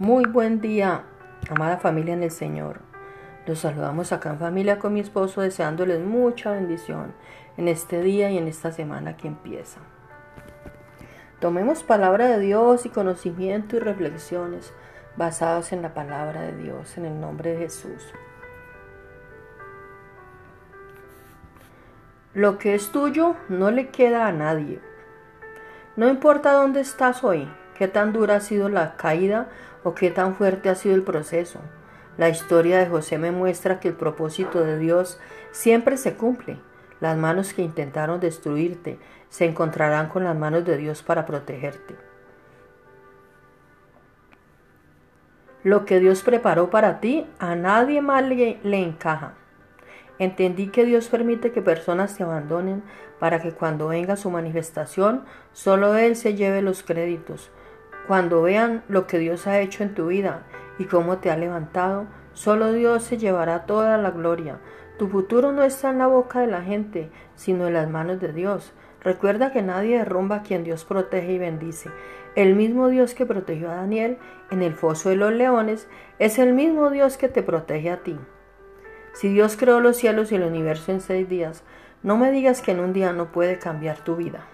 Muy buen día, amada familia en el Señor. Los saludamos acá en familia con mi esposo deseándoles mucha bendición en este día y en esta semana que empieza. Tomemos palabra de Dios y conocimiento y reflexiones basados en la palabra de Dios en el nombre de Jesús. Lo que es tuyo no le queda a nadie. No importa dónde estás hoy, qué tan dura ha sido la caída o qué tan fuerte ha sido el proceso. La historia de José me muestra que el propósito de Dios siempre se cumple. Las manos que intentaron destruirte se encontrarán con las manos de Dios para protegerte. Lo que Dios preparó para ti a nadie más le, le, encaja. Entendí que Dios permite que personas te abandonen para que cuando venga su manifestación solo Él se lleve los créditos. Cuando vean lo que Dios ha hecho en tu vida y cómo te ha levantado, solo Dios se llevará toda la gloria. Tu futuro no está en la boca de la gente, sino en las manos de Dios. Recuerda que nadie derrumba a quien Dios protege y bendice. El mismo Dios que protegió a Daniel en el foso de los leones es el mismo Dios que te protege a ti. Si Dios creó los cielos y el universo en seis días, no me digas que en un día no puede cambiar tu vida.